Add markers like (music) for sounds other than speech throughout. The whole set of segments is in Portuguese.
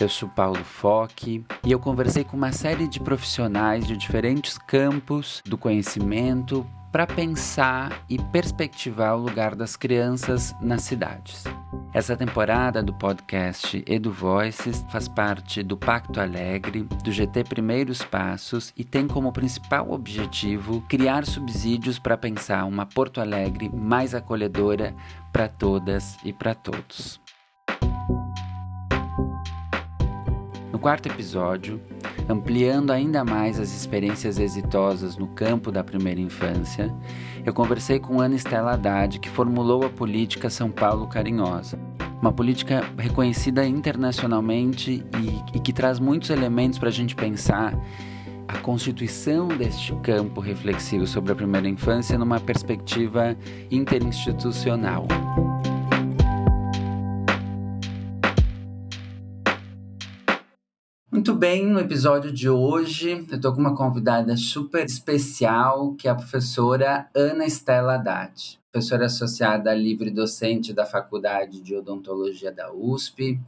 Eu sou Paulo Foque e eu conversei com uma série de profissionais de diferentes campos do conhecimento para pensar e perspectivar o lugar das crianças nas cidades. Essa temporada do podcast Edu Voices faz parte do Pacto Alegre, do GT Primeiros Passos e tem como principal objetivo criar subsídios para pensar uma Porto Alegre mais acolhedora para todas e para todos. Quarto episódio, ampliando ainda mais as experiências exitosas no campo da primeira infância, eu conversei com Ana Estela Haddad, que formulou a política São Paulo Carinhosa. Uma política reconhecida internacionalmente e, e que traz muitos elementos para a gente pensar a constituição deste campo reflexivo sobre a primeira infância numa perspectiva interinstitucional. Muito bem, no episódio de hoje eu estou com uma convidada super especial, que é a professora Ana Estela Haddad, professora associada livre docente da Faculdade de Odontologia da USP,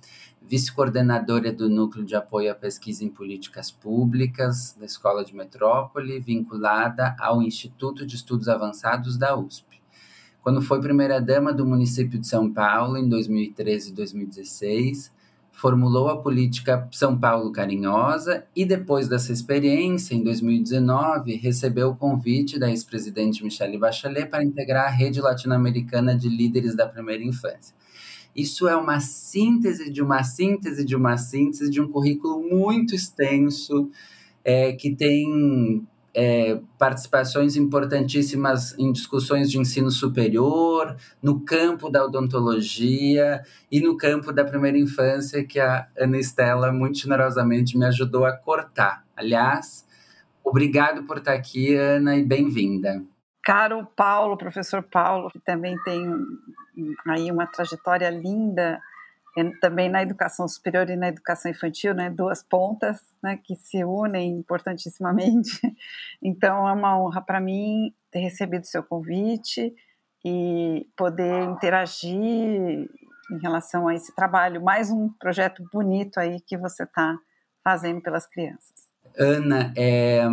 vice-coordenadora do Núcleo de Apoio à Pesquisa em Políticas Públicas da Escola de Metrópole, vinculada ao Instituto de Estudos Avançados da USP. Quando foi primeira-dama do município de São Paulo em 2013 e 2016, formulou a política São Paulo Carinhosa e, depois dessa experiência, em 2019, recebeu o convite da ex-presidente Michelle Bachelet para integrar a rede latino-americana de líderes da primeira infância. Isso é uma síntese de uma síntese de uma síntese de um currículo muito extenso, é, que tem é, participações importantíssimas em discussões de ensino superior, no campo da odontologia e no campo da primeira infância, que a Ana Estela muito generosamente me ajudou a cortar. Aliás, obrigado por estar aqui, Ana, e bem-vinda. Caro Paulo, professor Paulo, que também tem aí uma trajetória linda também na educação superior e na educação infantil, né, duas pontas, né, que se unem importantissimamente. (laughs) Então é uma honra para mim ter recebido seu convite e poder interagir em relação a esse trabalho, mais um projeto bonito aí que você está fazendo pelas crianças. Ana, é,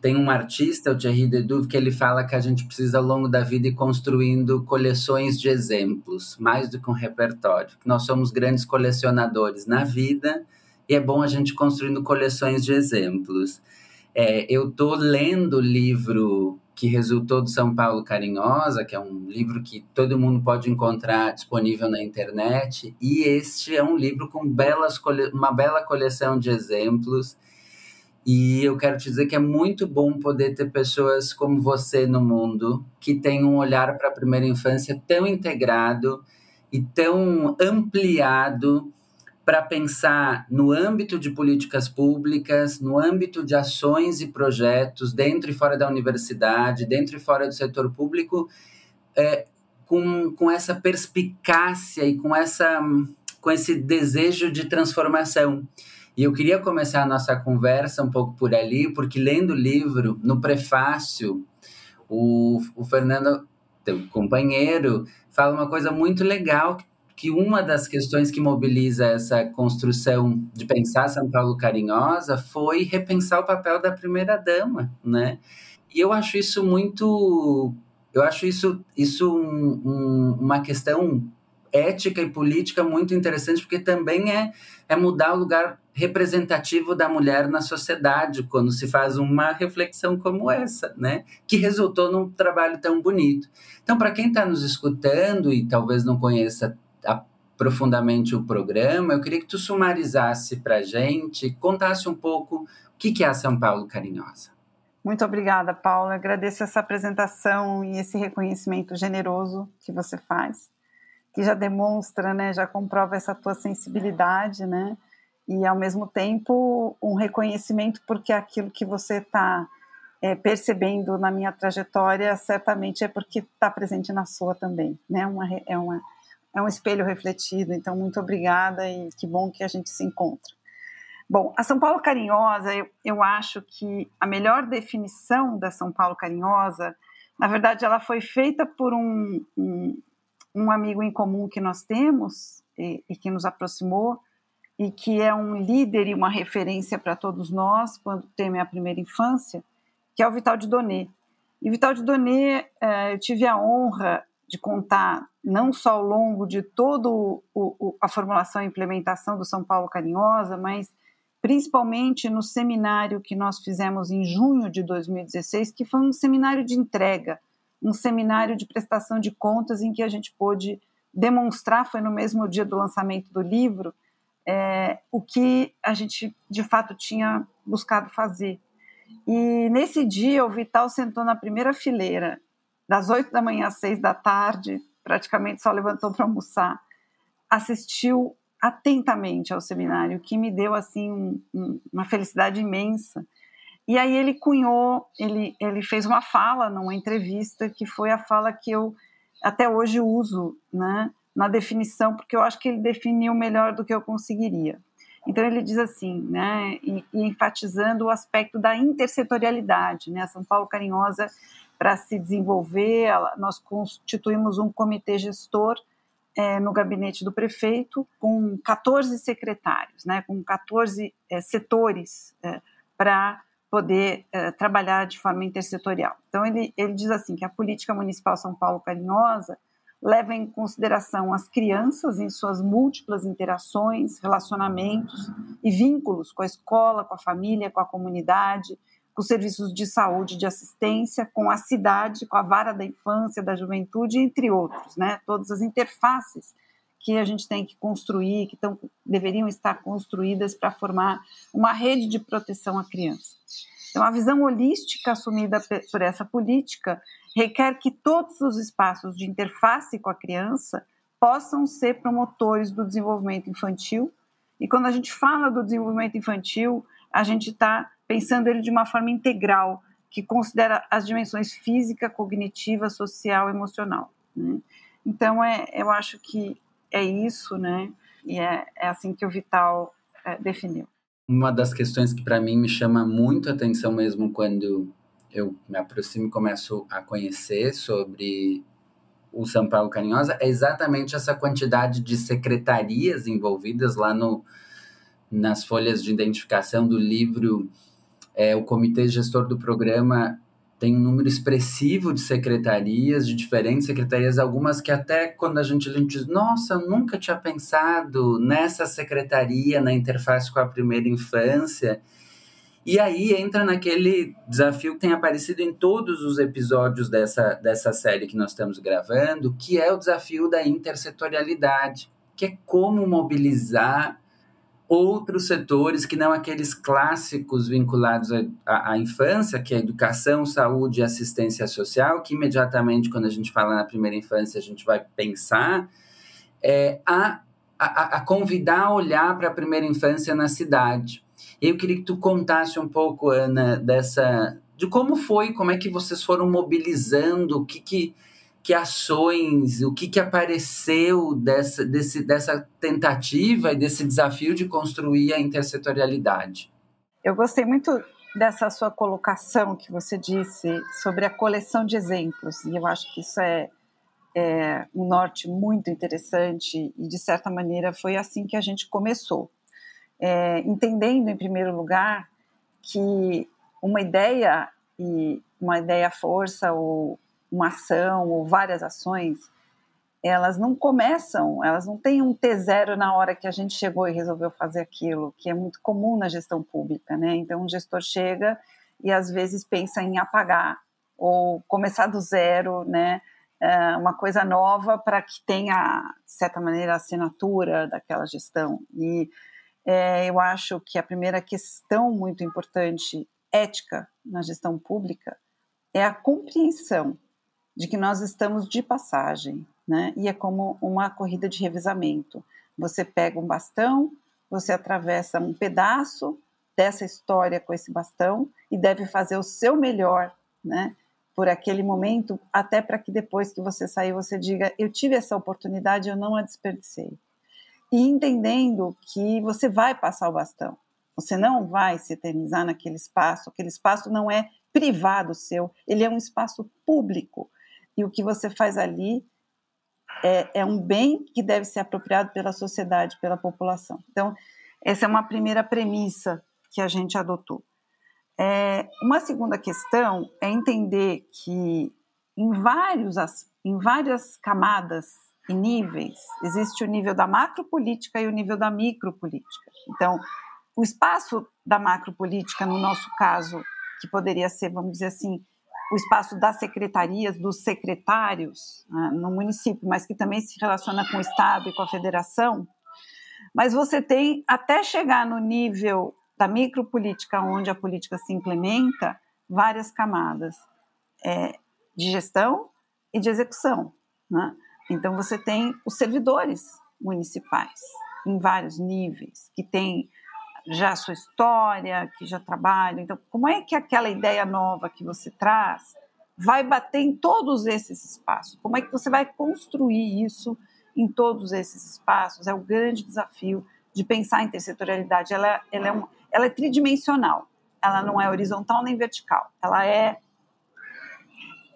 tem um artista, o Thierry Deduve, que ele fala que a gente precisa, ao longo da vida, ir construindo coleções de exemplos, mais do que um repertório. Nós somos grandes colecionadores na vida e é bom a gente construindo coleções de exemplos. É, eu estou lendo o livro que resultou do São Paulo Carinhosa, que é um livro que todo mundo pode encontrar disponível na internet, e este é um livro com belas, uma bela coleção de exemplos e eu quero te dizer que é muito bom poder ter pessoas como você no mundo, que tem um olhar para a primeira infância tão integrado e tão ampliado para pensar no âmbito de políticas públicas, no âmbito de ações e projetos dentro e fora da universidade, dentro e fora do setor público, é, com, com essa perspicácia e com, essa, com esse desejo de transformação. E eu queria começar a nossa conversa um pouco por ali, porque lendo o livro, no prefácio, o, o Fernando, teu companheiro, fala uma coisa muito legal, que uma das questões que mobiliza essa construção de pensar São Paulo carinhosa foi repensar o papel da primeira dama, né? E eu acho isso muito, eu acho isso, isso um, um, uma questão ética e política muito interessante, porque também é, é mudar o lugar representativo da mulher na sociedade quando se faz uma reflexão como essa, né? Que resultou num trabalho tão bonito. Então, para quem está nos escutando e talvez não conheça profundamente o programa, eu queria que tu sumarizasse para a gente, contasse um pouco o que é a São Paulo Carinhosa. Muito obrigada, Paula. Agradeço essa apresentação e esse reconhecimento generoso que você faz, que já demonstra, né, já comprova essa tua sensibilidade, né, e ao mesmo tempo um reconhecimento porque aquilo que você está é, percebendo na minha trajetória certamente é porque está presente na sua também, né? Uma, é, uma, é um espelho refletido. Então, muito obrigada e que bom que a gente se encontra. Bom, a São Paulo Carinhosa, eu, eu acho que a melhor definição da São Paulo Carinhosa, na verdade, ela foi feita por um, um, um amigo em comum que nós temos e, e que nos aproximou, e que é um líder e uma referência para todos nós quando tem a primeira infância, que é o Vital de Donet. E Vital de Donet, é, eu tive a honra de contar não só ao longo de toda a formulação e implementação do São Paulo Carinhosa, mas principalmente no seminário que nós fizemos em junho de 2016, que foi um seminário de entrega, um seminário de prestação de contas em que a gente pôde demonstrar, foi no mesmo dia do lançamento do livro, é, o que a gente de fato tinha buscado fazer. E nesse dia o Vital sentou na primeira fileira, das oito da manhã às seis da tarde, praticamente só levantou para almoçar, assistiu atentamente ao seminário, que me deu assim um, uma felicidade imensa. E aí ele cunhou, ele, ele fez uma fala numa entrevista que foi a fala que eu até hoje uso, né, na definição, porque eu acho que ele definiu melhor do que eu conseguiria. Então ele diz assim, né, e, e enfatizando o aspecto da intersetorialidade, né, São Paulo Carinhosa para se desenvolver, nós constituímos um comitê gestor é, no gabinete do prefeito, com 14 secretários, né, com 14 é, setores é, para poder é, trabalhar de forma intersetorial. Então, ele, ele diz assim que a política municipal São Paulo Carinhosa leva em consideração as crianças em suas múltiplas interações, relacionamentos e vínculos com a escola, com a família, com a comunidade, com os serviços de saúde, de assistência, com a cidade, com a vara da infância, da juventude, entre outros, né? Todas as interfaces que a gente tem que construir, que tão, deveriam estar construídas para formar uma rede de proteção à criança. Então, a visão holística assumida por essa política requer que todos os espaços de interface com a criança possam ser promotores do desenvolvimento infantil. E quando a gente fala do desenvolvimento infantil, a gente está pensando ele de uma forma integral, que considera as dimensões física, cognitiva, social, emocional. Né? Então, é, eu acho que é isso, né? E é, é assim que o Vital é, definiu. Uma das questões que para mim me chama muito atenção mesmo quando eu me aproximo e começo a conhecer sobre o São Paulo Carinhosa é exatamente essa quantidade de secretarias envolvidas lá no, nas folhas de identificação do livro é, o comitê gestor do programa tem um número expressivo de secretarias, de diferentes secretarias, algumas que até quando a gente, a gente diz, nossa, eu nunca tinha pensado nessa secretaria, na interface com a primeira infância. E aí entra naquele desafio que tem aparecido em todos os episódios dessa, dessa série que nós estamos gravando, que é o desafio da intersetorialidade, que é como mobilizar outros setores que não aqueles clássicos vinculados à, infância, que é educação, saúde e assistência social, que imediatamente, quando a gente fala na primeira infância, a gente vai pensar, é, a, a, a convidar a olhar para a primeira infância na cidade. Eu queria que tu contasse um pouco, Ana, dessa de como foi, como é que vocês foram mobilizando, o que, que que ações, o que, que apareceu dessa, desse, dessa tentativa e desse desafio de construir a intersetorialidade? Eu gostei muito dessa sua colocação que você disse sobre a coleção de exemplos, e eu acho que isso é, é um norte muito interessante, e de certa maneira foi assim que a gente começou. É, entendendo, em primeiro lugar, que uma ideia e uma ideia força ou uma ação ou várias ações, elas não começam, elas não têm um T0 na hora que a gente chegou e resolveu fazer aquilo, que é muito comum na gestão pública, né? Então, um gestor chega e às vezes pensa em apagar ou começar do zero, né? É, uma coisa nova para que tenha, de certa maneira, a assinatura daquela gestão. E é, eu acho que a primeira questão muito importante, ética, na gestão pública, é a compreensão de que nós estamos de passagem, né? E é como uma corrida de revezamento. Você pega um bastão, você atravessa um pedaço dessa história com esse bastão e deve fazer o seu melhor, né? Por aquele momento, até para que depois que você sair você diga: eu tive essa oportunidade, eu não a desperdicei. E entendendo que você vai passar o bastão, você não vai se eternizar naquele espaço, aquele espaço não é privado seu, ele é um espaço público e o que você faz ali é, é um bem que deve ser apropriado pela sociedade, pela população. Então, Essa é uma primeira premissa que a gente adotou. É, uma segunda questão é entender que em, vários, em várias camadas e níveis existe o nível da macropolítica e o nível da micropolítica. Então, o espaço da macropolítica, no nosso caso, que poderia ser, vamos dizer assim, o espaço das secretarias, dos secretários né, no município, mas que também se relaciona com o Estado e com a federação. Mas você tem, até chegar no nível da micropolítica, onde a política se implementa, várias camadas é, de gestão e de execução. Né? Então, você tem os servidores municipais em vários níveis, que têm já a sua história, que já trabalham. Então, como é que aquela ideia nova que você traz vai bater em todos esses espaços? Como é que você vai construir isso em todos esses espaços? É o grande desafio de pensar em intersetorialidade. Ela, ela, é, um, ela é tridimensional. Ela não é horizontal nem vertical. Ela é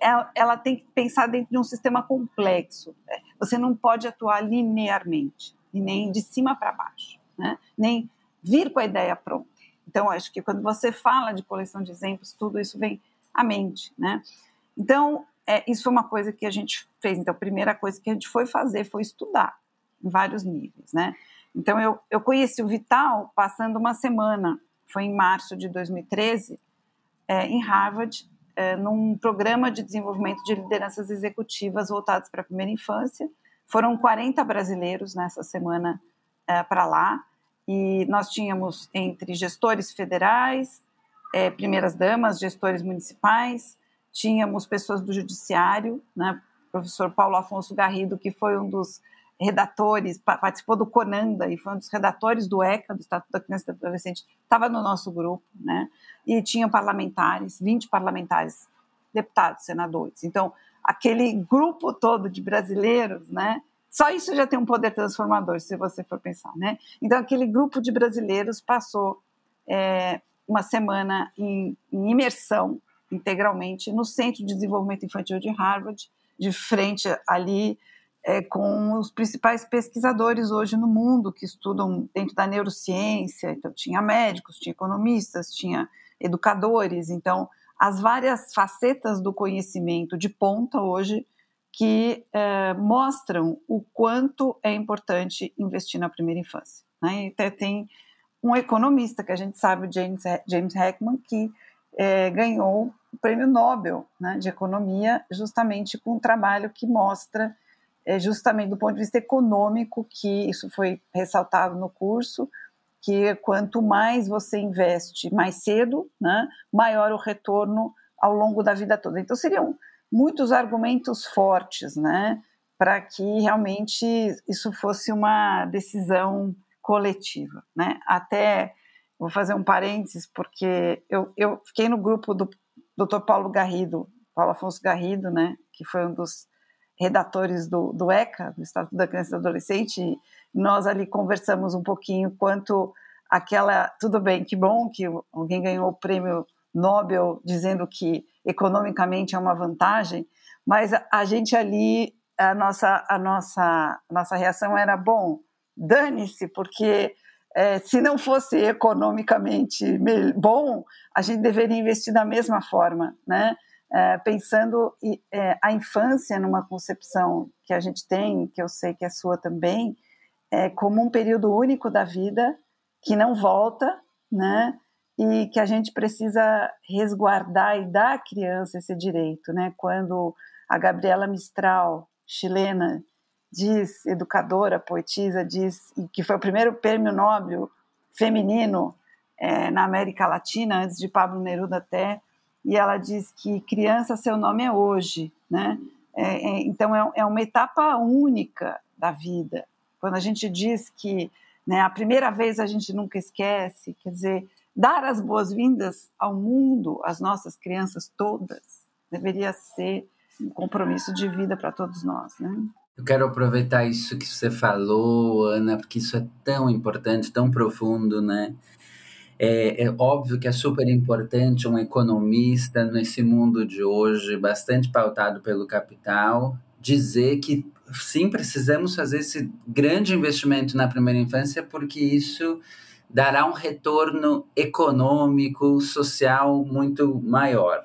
ela, ela tem que pensar dentro de um sistema complexo. Você não pode atuar linearmente, nem de cima para baixo, né? nem vir com a ideia pronta. Então, acho que quando você fala de coleção de exemplos, tudo isso vem à mente, né? Então, é, isso foi uma coisa que a gente fez. Então, a primeira coisa que a gente foi fazer foi estudar em vários níveis, né? Então, eu, eu conheci o Vital passando uma semana, foi em março de 2013, é, em Harvard, é, num programa de desenvolvimento de lideranças executivas voltados para a primeira infância. Foram 40 brasileiros nessa semana é, para lá, e nós tínhamos entre gestores federais, é, primeiras damas, gestores municipais, tínhamos pessoas do judiciário, né, professor Paulo Afonso Garrido, que foi um dos redatores, participou do Conanda e foi um dos redatores do ECA, do Estatuto da Criança e do Adolescente, estava no nosso grupo, né? E tinha parlamentares, 20 parlamentares, deputados, senadores. Então, aquele grupo todo de brasileiros, né? Só isso já tem um poder transformador, se você for pensar, né? Então, aquele grupo de brasileiros passou é, uma semana em, em, imersão integralmente no Centro de Desenvolvimento Infantil de Harvard, de frente ali é, com os principais pesquisadores hoje no mundo que estudam dentro da neurociência. Então, tinha médicos, tinha economistas, tinha educadores. Então, as várias facetas do conhecimento de ponta hoje que é, mostram o quanto é importante investir na primeira infância. Né? Até tem um economista que a gente sabe, James, James Heckman, que é, ganhou o prêmio Nobel né, de Economia justamente com um trabalho que mostra, é, justamente do ponto de vista econômico, que isso foi ressaltado no curso, que quanto mais você investe mais cedo, né, maior o retorno ao longo da vida toda. Então seriam muitos argumentos fortes, né, para que realmente isso fosse uma decisão coletiva, né? Até vou fazer um parênteses porque eu, eu fiquei no grupo do Dr. Paulo Garrido, Paulo Afonso Garrido, né, que foi um dos redatores do, do ECA, do Estatuto da Criança e do Adolescente, e nós ali conversamos um pouquinho quanto aquela, tudo bem, que bom que alguém ganhou o prêmio Nobel dizendo que economicamente é uma vantagem, mas a, gente ali, a nossa, a nossa, a nossa reação era, bom, dane-se, porque é, se não fosse economicamente bom, a gente deveria investir da mesma forma, né? É, pensando é, a infância numa concepção que a gente tem, que eu sei que é sua também, é, como um período único da vida que não volta, né? E que a gente precisa resguardar e dar à criança esse direito, né? Quando a Gabriela Mistral, chilena, diz, educadora, poetisa, diz que foi o primeiro prêmio Nobel feminino é, na América Latina, antes de Pablo Neruda até, e ela diz que criança, seu nome é hoje, né? É, é, então é, é, uma etapa única da vida. Quando a gente diz que né, a primeira vez a gente nunca esquece, quer dizer, dar as boas-vindas ao mundo, às nossas crianças todas, deveria ser um compromisso de vida para todos nós, né? Eu quero aproveitar isso que você falou, Ana, porque isso é tão importante, tão profundo, né? É, é, óbvio que é super importante um economista nesse mundo de hoje, bastante pautado pelo capital, dizer que sim, precisamos fazer esse grande investimento na primeira infância, porque isso dará um retorno econômico, social muito maior.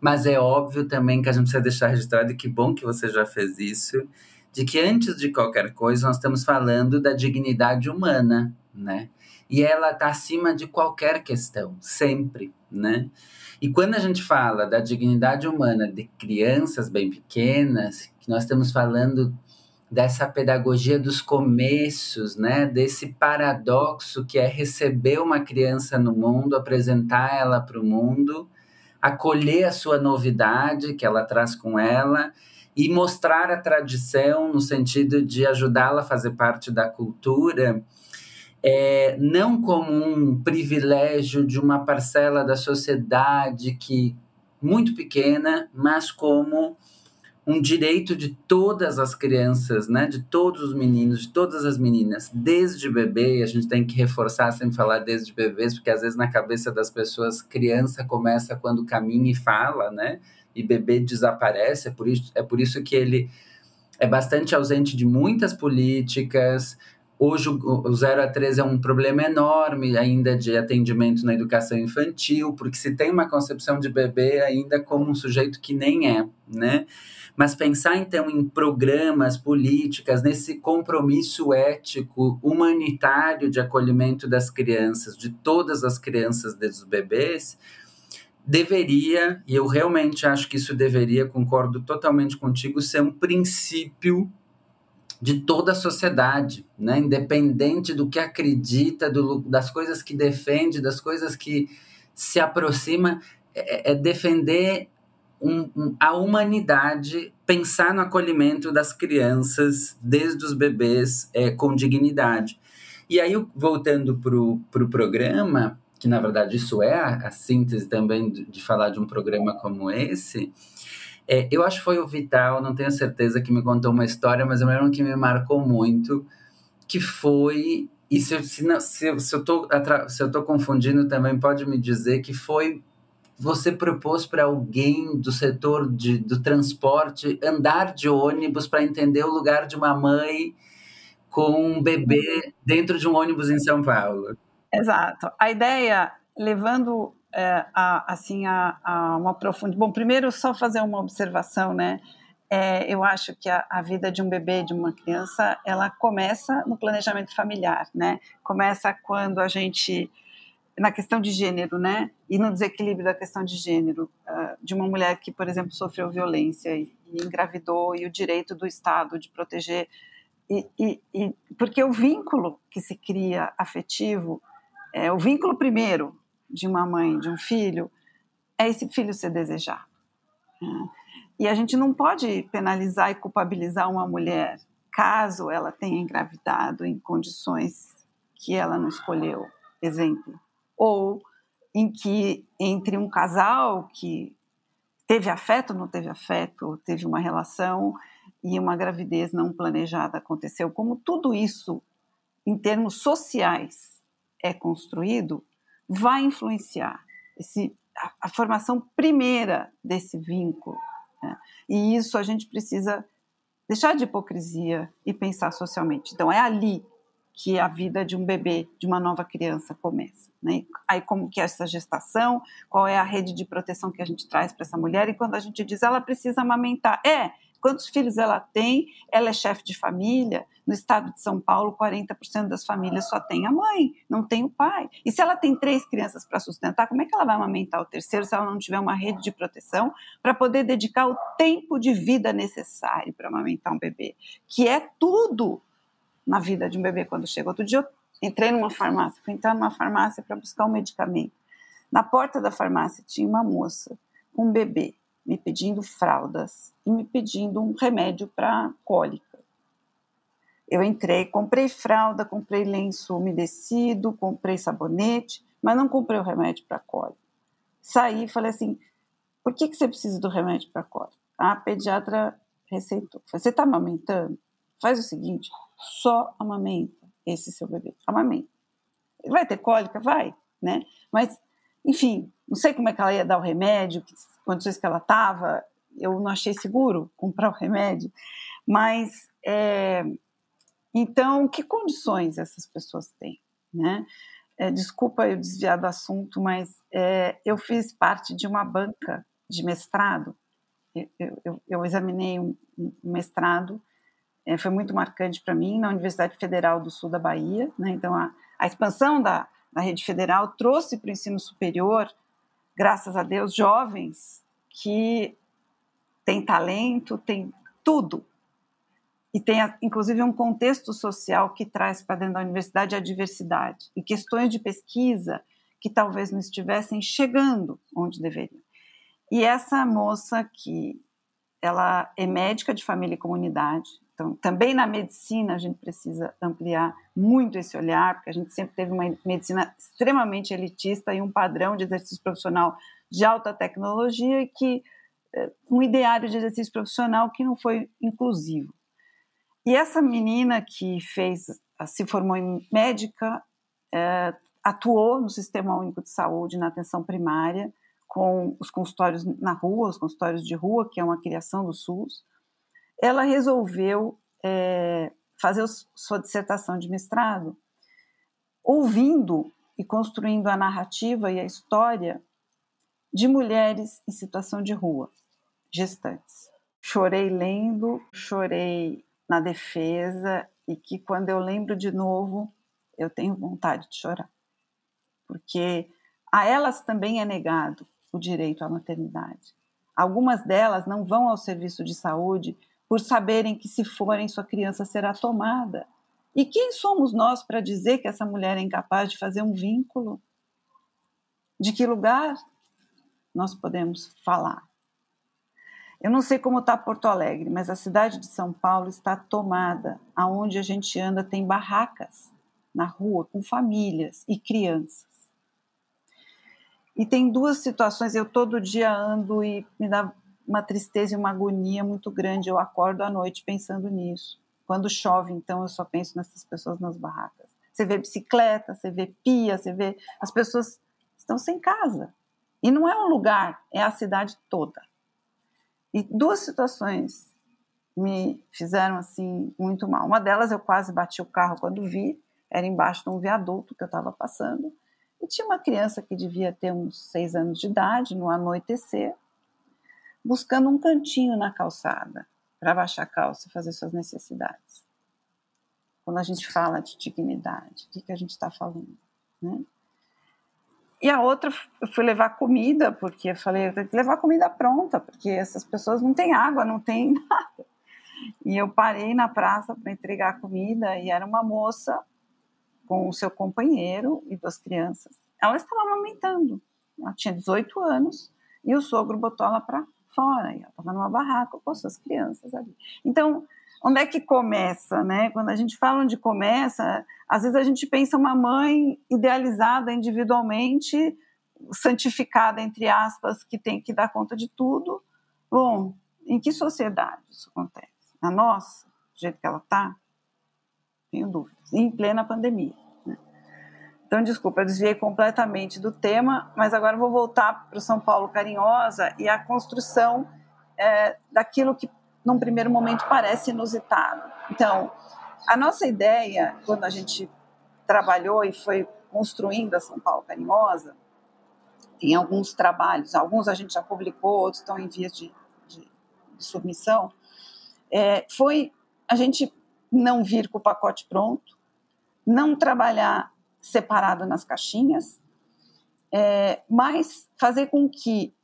Mas é óbvio também que a gente precisa deixar registrado, e que bom que você já fez isso, de que antes de qualquer coisa nós estamos falando da dignidade humana, né? E ela está acima de qualquer questão, sempre, né? E quando a gente fala da dignidade humana de crianças bem pequenas, que nós estamos falando dessa pedagogia dos começos, né? Desse paradoxo que é receber uma criança no mundo, apresentar ela para o mundo, acolher a sua novidade que ela traz com ela e mostrar a tradição no sentido de ajudá-la a fazer parte da cultura é, não como um privilégio de uma parcela da sociedade que muito pequena, mas como um direito de todas as crianças, né, de todos os meninos, de todas as meninas, desde bebê, a gente tem que reforçar sempre falar desde bebês, porque às vezes na cabeça das pessoas criança começa quando caminha e fala, né? E bebê desaparece, é por isso, é por isso que ele é bastante ausente de muitas políticas, Hoje o 0 a 3 é um problema enorme ainda de atendimento na educação infantil, porque se tem uma concepção de bebê ainda como um sujeito que nem é, né? Mas pensar então em programas, políticas, nesse compromisso ético, humanitário de acolhimento das crianças, de todas as crianças desde os bebês, deveria, e eu realmente acho que isso deveria, concordo totalmente contigo, ser um princípio de toda a sociedade, né? independente do que acredita, do, das coisas que defende, das coisas que se aproxima, é, é defender um, um, a humanidade, pensar no acolhimento das crianças, desde os bebês, é, com dignidade. E aí, voltando para o pro programa, que na verdade isso é a, a síntese também de, de falar de um programa como esse, é, eu acho que foi o Vital, não tenho certeza, que me contou uma história, mas eu lembro que me marcou muito, que foi. E se, se, não, se, se eu estou confundindo também, pode me dizer que foi. Você propôs para alguém do setor de, do transporte andar de ônibus para entender o lugar de uma mãe com um bebê dentro de um ônibus em São Paulo. Exato. A ideia, levando é, a, assim, a, a uma profunda. Bom, primeiro, só fazer uma observação, né? É, eu acho que a, a, vida de um bebê, de uma criança, ela começa no planejamento familiar, né? Começa quando a gente na questão de gênero, né? E no desequilíbrio da questão de gênero, uh, de uma mulher que, por exemplo, sofreu violência e, e engravidou e o direito do Estado de proteger e, e, e, porque o vínculo que se cria afetivo é o vínculo primeiro de uma mãe, de um filho, é esse filho ser desejado. Né? E a gente não pode penalizar e culpabilizar uma mulher caso ela tenha engravidado em condições que ela não escolheu, exemplo, ou em que entre um casal que teve afeto, não teve afeto, teve uma relação e uma gravidez não planejada aconteceu, como tudo isso em termos sociais é construído, vai influenciar esse, a, a formação primeira desse vínculo. Né? E isso a gente precisa deixar de hipocrisia e pensar socialmente. Então, é ali que a vida de um bebê, de uma nova criança começa. Né? Aí como que é essa gestação, qual é a rede de proteção que a gente traz para essa mulher, e quando a gente diz ela precisa amamentar, é, quantos filhos ela tem, ela é chefe de família. No estado de São Paulo, 40% das famílias só tem a mãe, não tem o pai. E se ela tem três crianças para sustentar, como é que ela vai amamentar o terceiro se ela não tiver uma rede de proteção para poder dedicar o tempo de vida necessário para amamentar um bebê? Que é tudo na vida de um bebê quando chega. Outro dia eu entrei numa farmácia, fui entrar numa farmácia para buscar um medicamento. Na porta da farmácia tinha uma moça com um bebê me pedindo fraldas e me pedindo um remédio para cólica. Eu entrei, comprei fralda, comprei lenço umedecido, comprei sabonete, mas não comprei o remédio para cólica. Saí e falei assim: por que, que você precisa do remédio para cólica? A pediatra receitou. Falei, você está amamentando? Faz o seguinte: só amamenta esse seu bebê. Amamenta. Vai ter cólica? Vai, né? Mas, enfim, não sei como é que ela ia dar o remédio, condições que ela estava, eu não achei seguro comprar o remédio, mas é, então que condições essas pessoas têm, né? é, desculpa eu desviar do assunto, mas é, eu fiz parte de uma banca de mestrado. Eu, eu, eu examinei um, um mestrado, é, foi muito marcante para mim, na Universidade Federal do Sul da Bahia. Né? Então, a, a expansão da, da rede federal trouxe para o ensino superior, graças a Deus, jovens que têm talento, têm tudo e tem inclusive um contexto social que traz para dentro da universidade a diversidade e questões de pesquisa que talvez não estivessem chegando onde deveriam. E essa moça que ela é médica de família e comunidade, então também na medicina a gente precisa ampliar muito esse olhar, porque a gente sempre teve uma medicina extremamente elitista e um padrão de exercício profissional de alta tecnologia que eh, um ideário de exercício profissional que não foi inclusivo. E essa menina que fez, se formou em médica, é, atuou no Sistema Único de Saúde, na atenção primária, com os consultórios na rua, os consultórios de rua, que é uma criação do SUS. Ela resolveu é, fazer sua dissertação de mestrado ouvindo e construindo a narrativa e a história de mulheres em situação de rua, gestantes. Chorei lendo, chorei na defesa e que quando eu lembro de novo, eu tenho vontade de chorar. Porque a elas também é negado o direito à maternidade. Algumas delas não vão ao serviço de saúde por saberem que se forem sua criança será tomada. E quem somos nós para dizer que essa mulher é incapaz de fazer um vínculo? De que lugar nós podemos falar? Eu não sei como está Porto Alegre, mas a cidade de São Paulo está tomada. Aonde a gente anda tem barracas na rua com famílias e crianças. E tem duas situações. Eu todo dia ando e me dá uma tristeza e uma agonia muito grande. Eu acordo à noite pensando nisso. Quando chove, então, eu só penso nessas pessoas nas barracas. Você vê bicicleta, você vê pia, você vê. As pessoas estão sem casa. E não é um lugar, é a cidade toda. E duas situações me fizeram assim muito mal. Uma delas eu quase bati o carro quando vi, era embaixo de um viaduto que eu estava passando, e tinha uma criança que devia ter uns seis anos de idade, no anoitecer, buscando um cantinho na calçada para baixar a calça e fazer suas necessidades. Quando a gente fala de dignidade, o que, que a gente está falando? Né? E a outra, eu fui levar comida, porque eu falei, eu tenho que levar comida pronta, porque essas pessoas não têm água, não têm (laughs) nada. E eu parei na praça para entregar comida e era uma moça com o seu companheiro e duas crianças. Ela estava amamentando, ela tinha 18 anos e o sogro botou ela para fora, e ela estava numa barraca com suas crianças ali. Então, onde é que começa, né? Quando a gente fala onde começa, às vezes a gente pensa uma mãe idealizada individualmente, santificada entre aspas, que tem que dar conta de tudo. Bom, em que sociedade isso acontece? Na nossa, do jeito que ela está? Tenho dúvidas. Em plena pandemia. Então, desculpa, eu desviei completamente do tema, mas agora vou voltar para o São Paulo Carinhosa e a construção é, daquilo que num primeiro momento parece inusitado. Então, a nossa ideia, quando a gente trabalhou e foi construindo a São Paulo Carinhosa, tem alguns trabalhos, alguns a gente já publicou, outros estão em vias de, de, de submissão, é, foi a gente não vir com o pacote pronto, não trabalhar separado nas caixinhas, é, mas fazer com que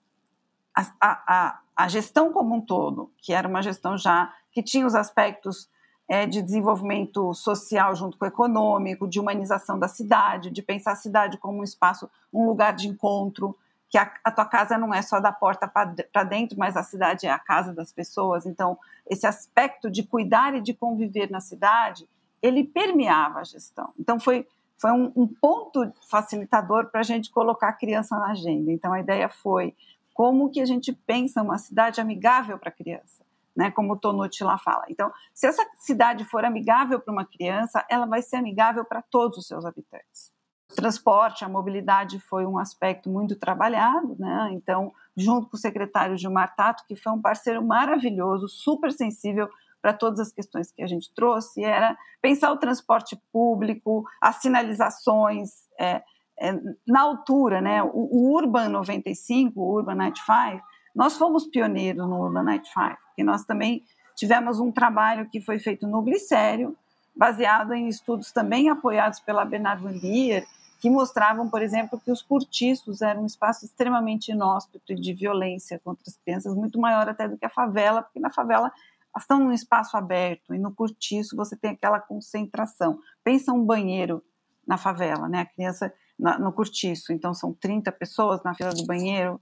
a, a, a gestão como um todo, que era uma gestão já que tinha os aspectos é, de desenvolvimento social junto com o econômico, de humanização da cidade, de pensar a cidade como um espaço, um lugar de encontro, que a, a tua casa não é só da porta para dentro, mas a cidade é a casa das pessoas. Então, esse aspecto de cuidar e de conviver na cidade, ele permeava a gestão. Então, foi, foi um, um ponto facilitador para a gente colocar a criança na agenda. Então, a ideia foi como que a gente pensa uma cidade amigável para a criança, né? Como o Tonucci lá fala. Então, se essa cidade for amigável para uma criança, ela vai ser amigável para todos os seus habitantes. O transporte, a mobilidade foi um aspecto muito trabalhado, né? Então, junto com o secretário Gilmar Tato, que foi um parceiro maravilhoso, super sensível para todas as questões que a gente trouxe era pensar o transporte público, as sinalizações é, é, na altura, né? O, o, Urban 95, o Urban 95, nós fomos pioneiros no Urban 95, porque nós também tivemos um trabalho que foi feito no glicério, baseado em estudos também apoiados pela Bernard Van Leer, que mostravam, por exemplo, que os cortiços eram um espaço extremamente inóspito de violência contra as crianças, muito maior até do que a favela, porque na favela elas estão num espaço aberto e no cortiço você tem aquela concentração. Pensa um banheiro na favela, né? A criança na, no cortiço, então são 30 pessoas na fila do banheiro.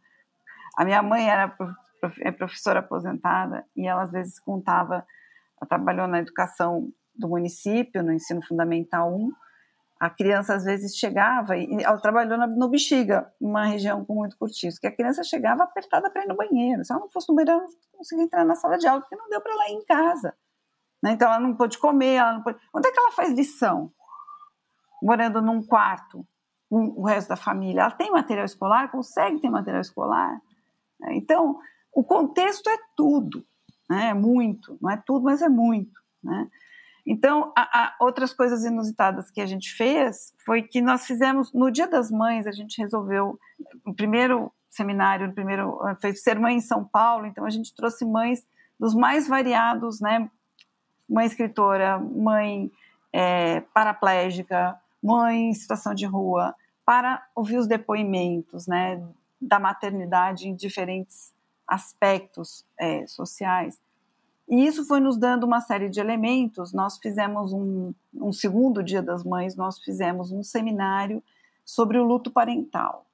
A minha mãe era é professora aposentada e ela às vezes contava, ela trabalhou na educação do município, no ensino fundamental 1, a criança às vezes chegava e ela trabalhou no Bexiga, uma região com muito cortiço, que a criança chegava apertada para ir no banheiro. Se ela não fosse no banheiro, ela não conseguia entrar na sala de aula, porque não deu para ela ir em casa. Né? Então ela não pôde comer, ela não pôde... Onde é que ela faz lição? Morando num quarto com o resto da família. Ela tem material escolar? Consegue ter material escolar? Né? Então, o contexto é tudo, né? é muito. Não é tudo, mas é muito. Né? Então, a, a outras coisas inusitadas que a gente fez foi que nós fizemos, no Dia das Mães, a gente resolveu, o primeiro seminário, o primeiro, fez Ser Mãe em São Paulo, então a gente trouxe mães dos mais variados, né? Mãe escritora, mãe é, paraplégica, mãe em situação de rua, para ouvir os depoimentos, né? Da maternidade em diferentes aspectos é, sociais. E isso foi nos dando uma série de elementos. Nós fizemos um, um segundo Dia das Mães, nós fizemos um seminário sobre o luto parental.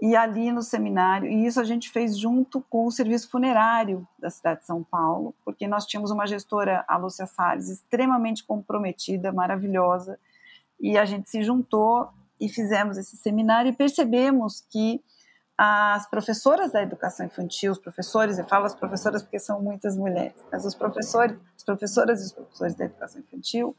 E ali no seminário, e isso a gente fez junto com o serviço funerário da cidade de São Paulo, porque nós tínhamos uma gestora, a Lúcia Salles, extremamente comprometida, maravilhosa, e a gente se juntou e fizemos esse seminário e percebemos que as professoras da educação infantil, os professores, eu falo as professoras porque são muitas mulheres, mas os professores, as professoras e os professores da educação infantil,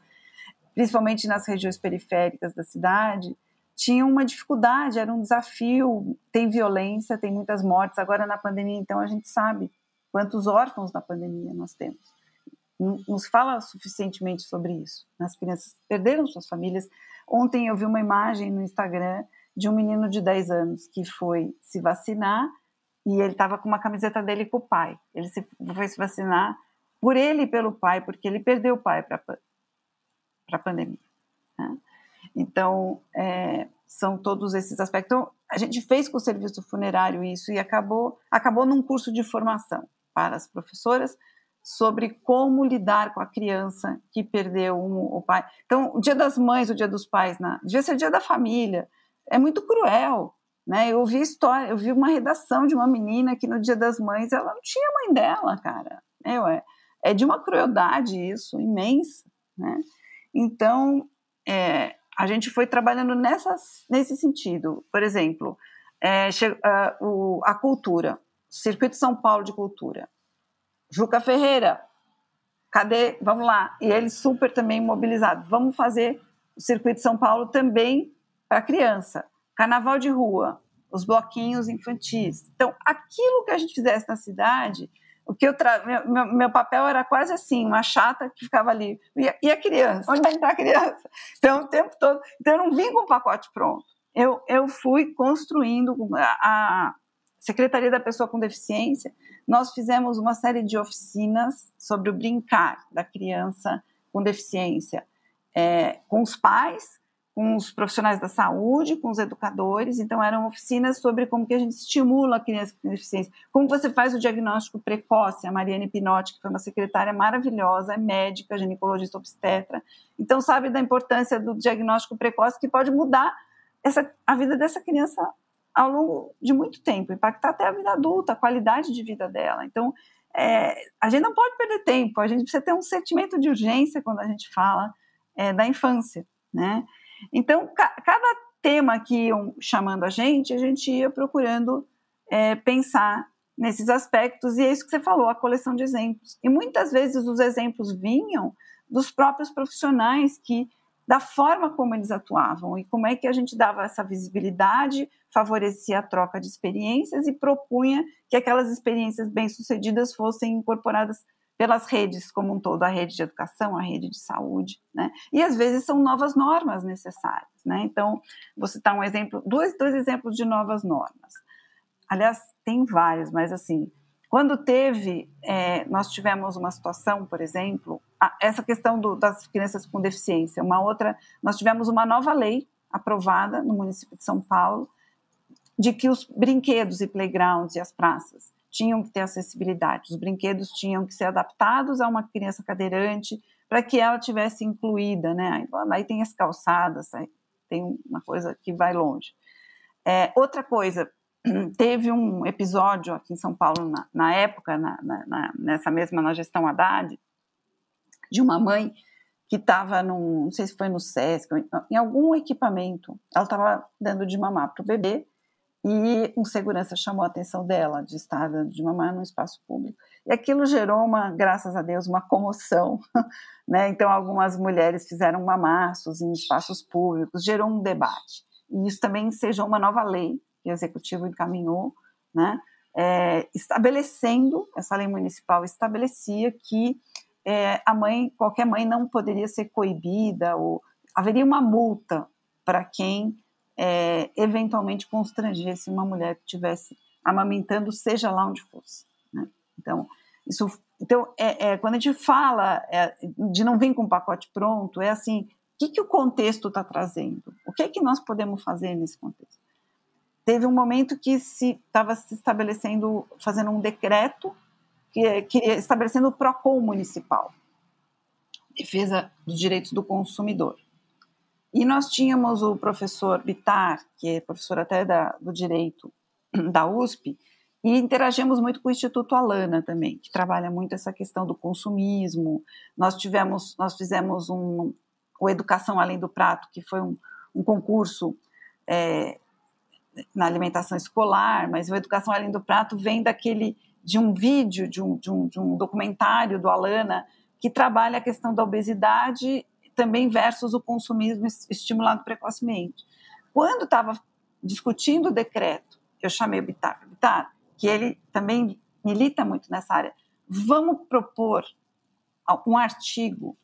principalmente nas regiões periféricas da cidade, tinham uma dificuldade, era um desafio, tem violência, tem muitas mortes, agora na pandemia, então a gente sabe quantos órfãos na pandemia nós temos. Não se fala suficientemente sobre isso. As crianças perderam suas famílias. Ontem eu vi uma imagem no Instagram de um menino de 10 anos que foi se vacinar e ele estava com uma camiseta dele com o pai. Ele se, foi se vacinar por ele e pelo pai, porque ele perdeu o pai para a pandemia. Né? Então, é, são todos esses aspectos. Então, a gente fez com o serviço funerário isso e acabou, acabou num curso de formação para as professoras sobre como lidar com a criança que perdeu um, o pai. Então, o dia das mães, o dia dos pais, né? devia ser o dia da família, é muito cruel. Né? Eu ouvi história, eu vi uma redação de uma menina que no Dia das Mães ela não tinha mãe dela, cara. é, é de uma crueldade isso, imensa. Né? Então, é, a gente foi trabalhando nessas, nesse sentido. Por exemplo, é, uh, o, a cultura, Circuito São Paulo de Cultura. Juca Ferreira, cadê? Vamos lá. E ele super também mobilizado. Vamos fazer o Circuito São Paulo também para criança. Carnaval de rua, os bloquinhos infantis. Então, aquilo que a gente fizesse na cidade, o que eu tra... meu, meu, papel era quase assim, uma chata que ficava ali. E a, criança? Onde vai (laughs) entrar a criança? Então, o tempo todo. Então, eu não vim com o pacote pronto. Eu, eu fui construindo a, a Secretaria da Pessoa com Deficiência. Nós fizemos uma série de oficinas sobre o brincar da criança com deficiência, é, com os pais, com os profissionais da saúde, com os educadores, então eram oficinas sobre como que a gente estimula a criança com deficiência, como você faz o diagnóstico precoce, a Mariane Pinotti, que foi uma secretária maravilhosa, é médica, ginecologista obstetra, então sabe da importância do diagnóstico precoce que pode mudar essa, a vida dessa criança ao longo de muito tempo, impactar até a vida adulta, a qualidade de vida dela, então é, a gente não pode perder tempo, a gente precisa ter um sentimento de urgência quando a gente fala é, da infância, né? Então, ca cada tema que iam chamando a gente, a gente ia procurando é, pensar nesses aspectos, e é isso que você falou, a coleção de exemplos. E muitas vezes os exemplos vinham dos próprios profissionais que da forma como eles atuavam e como é que a gente dava essa visibilidade, favorecia a troca de experiências e propunha que aquelas experiências bem-sucedidas fossem incorporadas pelas redes como um todo, a rede de educação, a rede de saúde, né? E às vezes são novas normas necessárias, né? Então, vou citar um exemplo, dois, dois exemplos de novas normas. Aliás, tem vários, mas assim, quando teve, é, nós tivemos uma situação, por exemplo, a, essa questão do, das crianças com deficiência, uma outra, nós tivemos uma nova lei aprovada no município de São Paulo, de que os brinquedos e playgrounds e as praças tinham que ter acessibilidade, os brinquedos tinham que ser adaptados a uma criança cadeirante para que ela tivesse incluída, né? Aí tem as calçadas, tem uma coisa que vai longe. É, outra coisa, (clears throat) teve um episódio aqui em São Paulo na, na época, na, na, nessa mesma na gestão Haddad, de uma mãe que estava num, não sei se foi no SESC, em algum equipamento, ela estava dando de mamar para o bebê e um segurança chamou a atenção dela de estar de mamar no espaço público. E aquilo gerou uma, graças a Deus, uma comoção, (laughs) né? Então algumas mulheres fizeram mamassos em espaços públicos, gerou um debate. E isso também ensejou uma nova lei que o executivo encaminhou, né? É, estabelecendo essa lei municipal estabelecia que é, a mãe, qualquer mãe não poderia ser coibida ou haveria uma multa para quem é, eventualmente constrangesse uma mulher que estivesse amamentando, seja lá onde fosse. Né? Então, isso, então é, é, quando a gente fala é, de não vir com um pacote pronto, é assim, o que, que o contexto está trazendo? O que é que nós podemos fazer nesse contexto? Teve um momento que se estava se estabelecendo, fazendo um decreto que, que estabelecendo o PROCON municipal, defesa dos direitos do consumidor. E nós tínhamos o professor Bitar, que é professor até da, do direito (clears throat) da USP, e interagimos muito com o Instituto Alana também, que trabalha muito essa questão do consumismo. Nós tivemos, nós fizemos um, o Educação Além do Prato, que foi um, um concurso é, na alimentação escolar, mas o Educação Além do Prato vem daquele de um vídeo, de um, de um, de um documentário do Alana, que trabalha a questão da obesidade também versus o consumismo estimulado precocemente. Quando estava discutindo o decreto, eu chamei o Bitar, Bitar, que ele também milita muito nessa área, vamos propor um artigo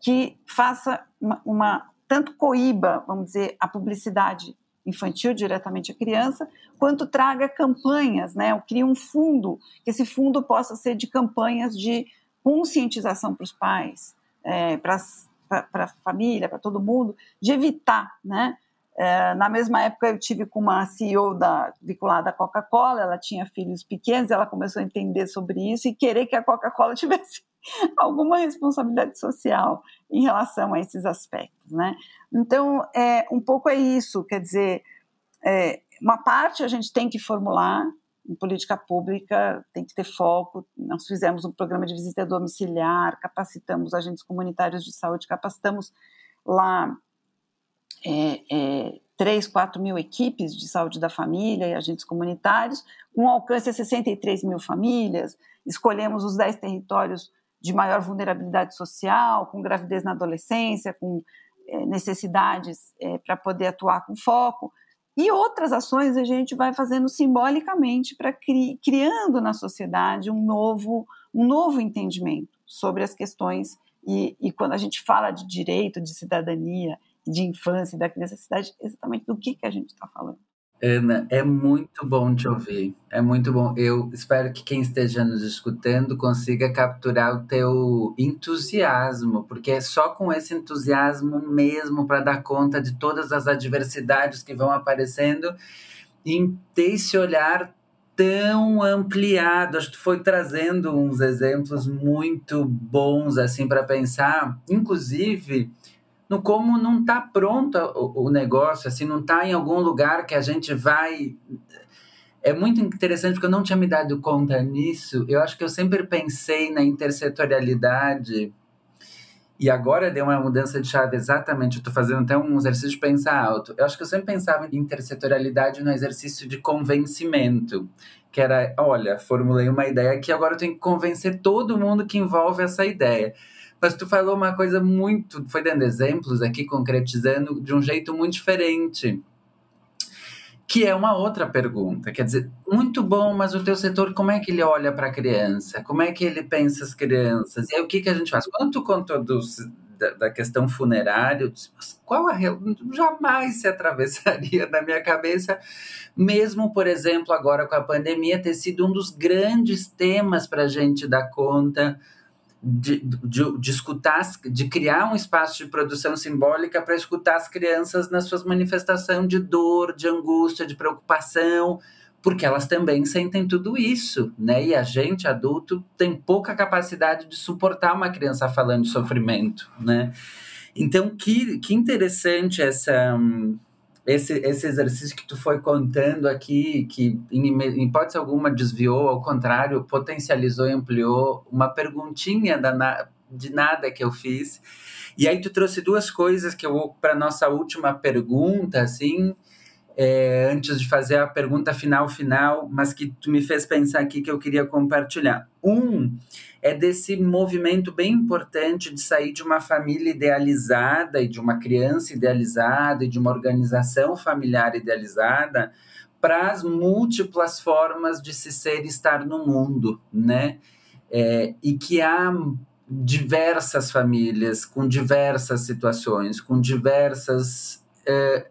que faça uma, uma tanto coíba, vamos dizer, a publicidade infantil diretamente à criança, quanto traga campanhas, né? Eu cria um fundo, que esse fundo possa ser de campanhas de conscientização para os pais, é, para a família, para todo mundo, de evitar, né? É, na mesma época eu tive com uma CEO da, vinculada à Coca-Cola, ela tinha filhos pequenos, ela começou a entender sobre isso e querer que a Coca-Cola (laughs) tivesse alguma responsabilidade social em relação a esses aspectos, né? Então, é, um pouco é isso, quer dizer, é, uma parte a gente tem que formular em política pública, tem que ter foco. Nós fizemos um programa de visita domiciliar, capacitamos agentes comunitários de saúde, capacitamos lá é, é, 3, 4 mil equipes de saúde da família e agentes comunitários, com alcance a 63 mil famílias. Escolhemos os 10 territórios de maior vulnerabilidade social, com gravidez na adolescência, com é, necessidades é, para poder atuar com foco. E outras ações a gente vai fazendo simbolicamente para cri criando na sociedade um novo, um novo entendimento sobre as questões. E, e quando a gente fala de direito, de cidadania, de infância, da criança, exatamente do que, que a gente está falando. Ana, é muito bom te ouvir. É muito bom. Eu espero que quem esteja nos escutando consiga capturar o teu entusiasmo, porque é só com esse entusiasmo mesmo para dar conta de todas as adversidades que vão aparecendo e ter esse olhar tão ampliado. Acho que tu foi trazendo uns exemplos muito bons assim para pensar, inclusive no como não está pronto o, negócio, assim, não está em algum lugar que a gente vai. É muito interessante porque eu não tinha me dado conta nisso. Eu acho que eu sempre pensei na intersetorialidade e agora deu uma mudança de chave exatamente. Eu estou fazendo até um exercício de pensar alto. Eu acho que eu sempre pensava em intersetorialidade no exercício de convencimento, que era, olha, formulei uma ideia que agora eu tenho que convencer todo mundo que envolve essa ideia. Mas tu falou uma coisa muito, foi dando exemplos aqui, concretizando de um jeito muito diferente. que é uma outra pergunta. Quer dizer, muito bom, mas o teu setor, como é que ele olha para a criança? Como é que ele pensa as crianças? E aí, o que, que a gente faz? Quando tu contou dos, da, da, questão funerária, eu disse, qual a jamais se atravessaria (laughs) na minha cabeça, mesmo, por exemplo, agora com a pandemia, ter sido um dos grandes temas para a gente dar conta de, de, de, escutar, de criar um espaço de produção simbólica para escutar as crianças nas suas manifestações de dor, de angústia, de preocupação, porque elas também sentem tudo isso, né? E a gente, adulto, tem pouca capacidade de suportar uma criança falando de sofrimento, né? Então, que, que interessante essa, esse, esse exercício que tu foi contando aqui, que em, em hipótese alguma desviou, ao contrário, potencializou e ampliou uma perguntinha da, de nada que eu fiz. E aí tu trouxe duas coisas que eu para nossa última pergunta, assim, é, antes de fazer a pergunta final final, mas que tu me fez pensar aqui que eu queria compartilhar. Um é desse movimento bem importante de sair de uma família idealizada e de uma criança idealizada e de uma organização familiar idealizada para as múltiplas formas de se ser e estar no mundo, né? É, e que há diversas famílias com diversas situações, com diversas é,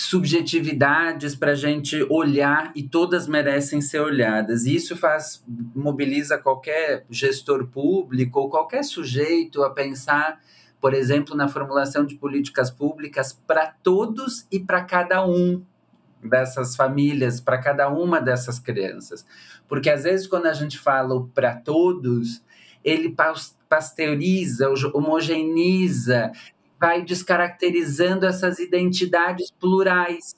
subjetividades para a gente olhar e todas merecem ser olhadas. E isso faz mobiliza qualquer gestor público ou qualquer sujeito a pensar, por exemplo, na formulação de políticas públicas para todos e para cada um dessas famílias, para cada uma dessas crianças. Porque às vezes quando a gente fala para todos, ele pasteuriza, homogeneiza, vai descaracterizando essas identidades plurais,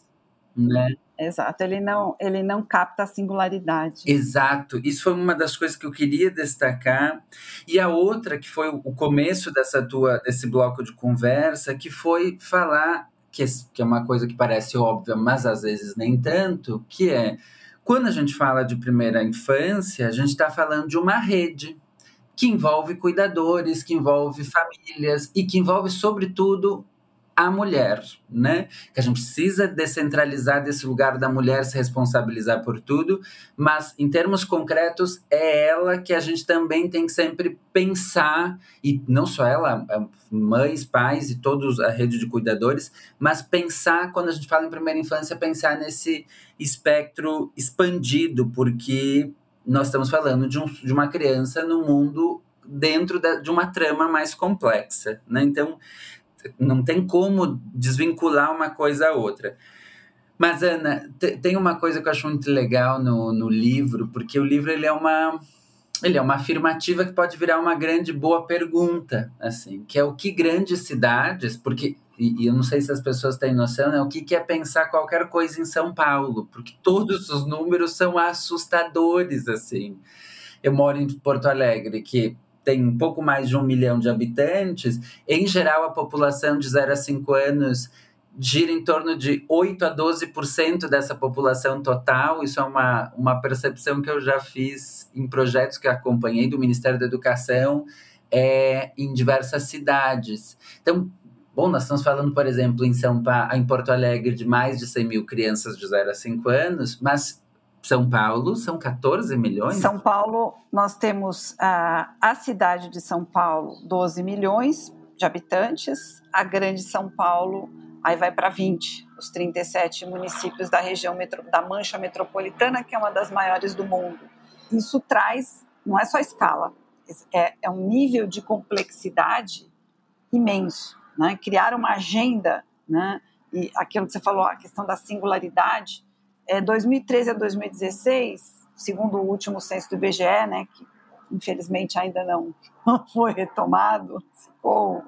né? Exato, ele não, ele não capta a singularidade. Exato, isso foi uma das coisas que eu queria destacar. E a outra, que foi o começo dessa tua, desse bloco de conversa, que foi falar, que é, que é uma coisa que parece óbvia, mas às vezes nem tanto, que é, quando a gente fala de primeira infância, a gente está falando de uma rede, que envolve cuidadores, que envolve famílias e que envolve, sobretudo, a mulher, né? Que a gente precisa descentralizar desse lugar da mulher se responsabilizar por tudo, mas em termos concretos é ela que a gente também tem que sempre pensar e não só ela, mães, pais e todos a rede de cuidadores, mas pensar quando a gente fala em primeira infância, pensar nesse espectro expandido, porque nós estamos falando de, um, de uma criança no mundo dentro da, de uma trama mais complexa, né? Então, não tem como desvincular uma coisa a outra. Mas, Ana, tem uma coisa que eu acho muito legal no, no livro, porque o livro ele é uma ele é uma afirmativa que pode virar uma grande boa pergunta, assim, que é o que grandes cidades, porque e, e, eu não sei se as pessoas têm noção, né? O que, que é pensar qualquer coisa em São Paulo, porque todos os números são assustadores, assim. Eu moro em Porto Alegre, que tem um pouco mais de um milhão de habitantes. Em geral, a população de 0 a 5 anos gira em torno de 8 a 12% dessa população total. Isso é uma, uma percepção que eu já fiz em projetos que acompanhei do Ministério da Educação é, em diversas cidades. Então, Bom, nós estamos falando, por exemplo, em São Paulo, em Porto Alegre, de mais de 100 mil crianças de 0 a 5 anos, mas São Paulo são 14 milhões? São Paulo, nós temos a, a cidade de São Paulo, 12 milhões de habitantes, a grande São Paulo, aí vai para 20, os 37 municípios da região metro, da Mancha Metropolitana, que é uma das maiores do mundo. Isso traz, não é só escala, é, é um nível de complexidade imenso né? criar uma agenda, né? e aquilo que você falou, a questão da singularidade, é, 2013 a 2016, segundo o último censo do IBGE, né, que infelizmente ainda não, (laughs) foi retomado, ficou,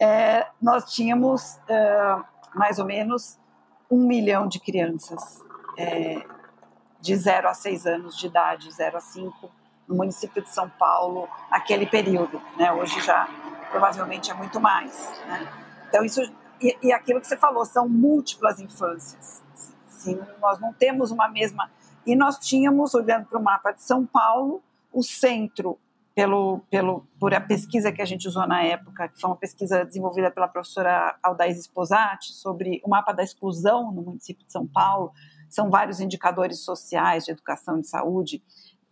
é, nós tínhamos é, mais ou menos um milhão de crianças é, de 0 a 6 anos de idade, 0 a 5, no município de São Paulo, naquele período. Né? Hoje já provavelmente é muito mais. Né? Então, isso. E, e, aquilo que você falou, são múltiplas infâncias. Sim, nós não temos uma mesma. E nós tínhamos, olhando para o mapa de São Paulo, o centro pelo, pelo, por a pesquisa que a gente usou na época, que foi uma pesquisa desenvolvida pela professora Aldaís Esposati sobre o mapa da exclusão no município de São Paulo, são vários indicadores sociais de educação e de saúde,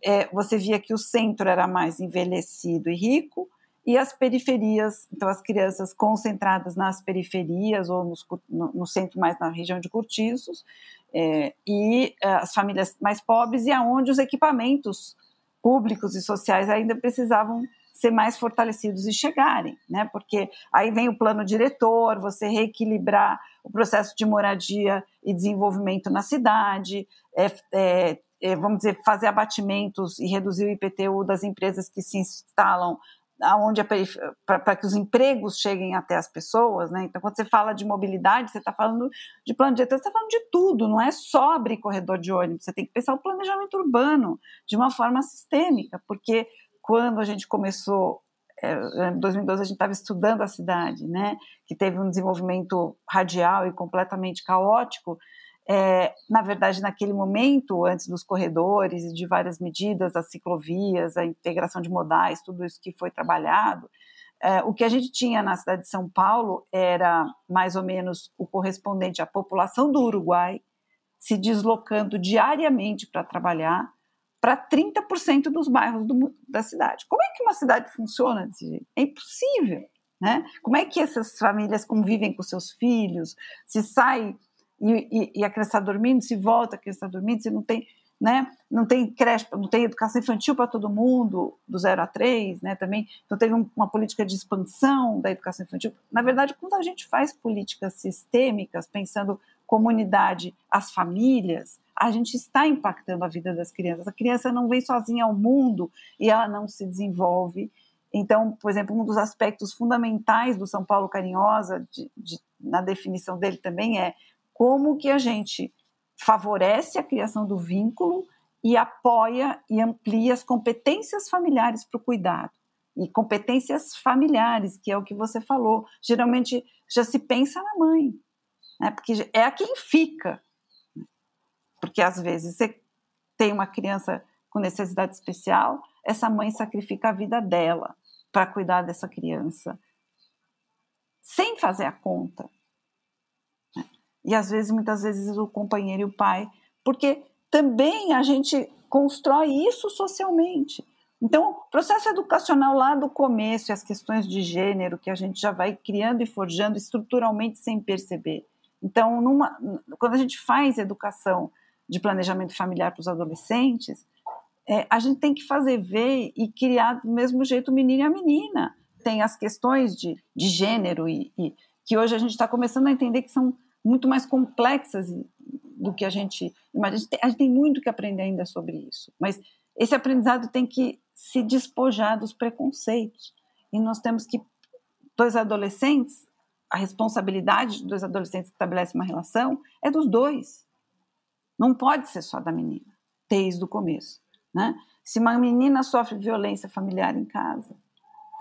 é, você via que o centro era mais envelhecido e rico, e as periferias, então as crianças concentradas nas periferias ou nos, no, no, centro mais na região de cortiços, é, e é, as famílias mais pobres, e aonde os equipamentos públicos e sociais ainda precisavam ser mais fortalecidos e chegarem, né? Porque aí vem o plano diretor, você reequilibrar o processo de moradia e desenvolvimento na cidade, é, é, é, vamos dizer, fazer abatimentos e reduzir o IPTU das empresas que se instalam aonde para que os empregos cheguem até as pessoas, né? Então, quando você fala de mobilidade, você está falando de plano diretor, você está falando de tudo, não é só abrir corredor de ônibus, você tem que pensar o planejamento urbano de uma forma sistêmica, porque quando a gente começou, é, em 2012 a gente estava estudando a cidade, né? Que teve um desenvolvimento radial e completamente caótico, é, na verdade, naquele momento, antes dos corredores e de várias medidas, as ciclovias, a integração de modais, tudo isso que foi trabalhado, é, o que a gente tinha na cidade de São Paulo era mais ou menos o correspondente à população do Uruguai se deslocando diariamente para trabalhar para 30% dos bairros do, da cidade. Como é que uma cidade funciona desse jeito? É impossível. Né? Como é que essas famílias convivem com seus filhos? Se sai e, e, e a criança está dormindo, se volta, a criança está dormindo, se não tem, né, não tem creche, não tem educação infantil para todo mundo, do 0 a 3, né, também, então teve um, uma política de expansão da educação infantil. Na verdade, quando a gente faz políticas sistêmicas, pensando comunidade, as famílias, a gente está impactando a vida das crianças. A criança não vem sozinha ao mundo e ela não se desenvolve. Então, por exemplo, um dos aspectos fundamentais do São Paulo Carinhosa, de, de, na definição dele também, é como que a gente favorece a criação do vínculo e apoia e amplia as competências familiares para o cuidado. E competências familiares, que é o que você falou. Geralmente já se pensa na mãe, né? porque é a quem fica. Porque às vezes você tem uma criança com necessidade especial, essa mãe sacrifica a vida dela para cuidar dessa criança, sem fazer a conta e às vezes, muitas vezes, o companheiro e o pai, porque também a gente constrói isso socialmente. Então, o processo educacional lá do começo e as questões de gênero que a gente já vai criando e forjando estruturalmente sem perceber. Então, numa, quando a gente faz educação de planejamento familiar para os adolescentes, é, a gente tem que fazer ver e criar do mesmo jeito o menino e a menina. Tem as questões de, de gênero e, e que hoje a gente está começando a entender que são muito mais complexas do que a gente imagina. A gente, tem, a gente tem muito que aprender ainda sobre isso, mas esse aprendizado tem que se despojar dos preconceitos. E nós temos que, dois adolescentes, a responsabilidade de dois adolescentes que estabelecem uma relação é dos dois. Não pode ser só da menina, desde o começo. Né? Se uma menina sofre violência familiar em casa,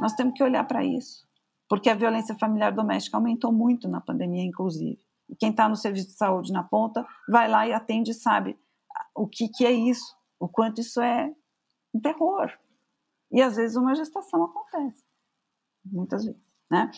nós temos que olhar para isso. Porque a violência familiar doméstica aumentou muito na pandemia, inclusive. Quem está no serviço de saúde na ponta vai lá e atende e sabe o que, que é isso, o quanto isso é um terror. E às vezes uma gestação acontece, muitas vezes. Né?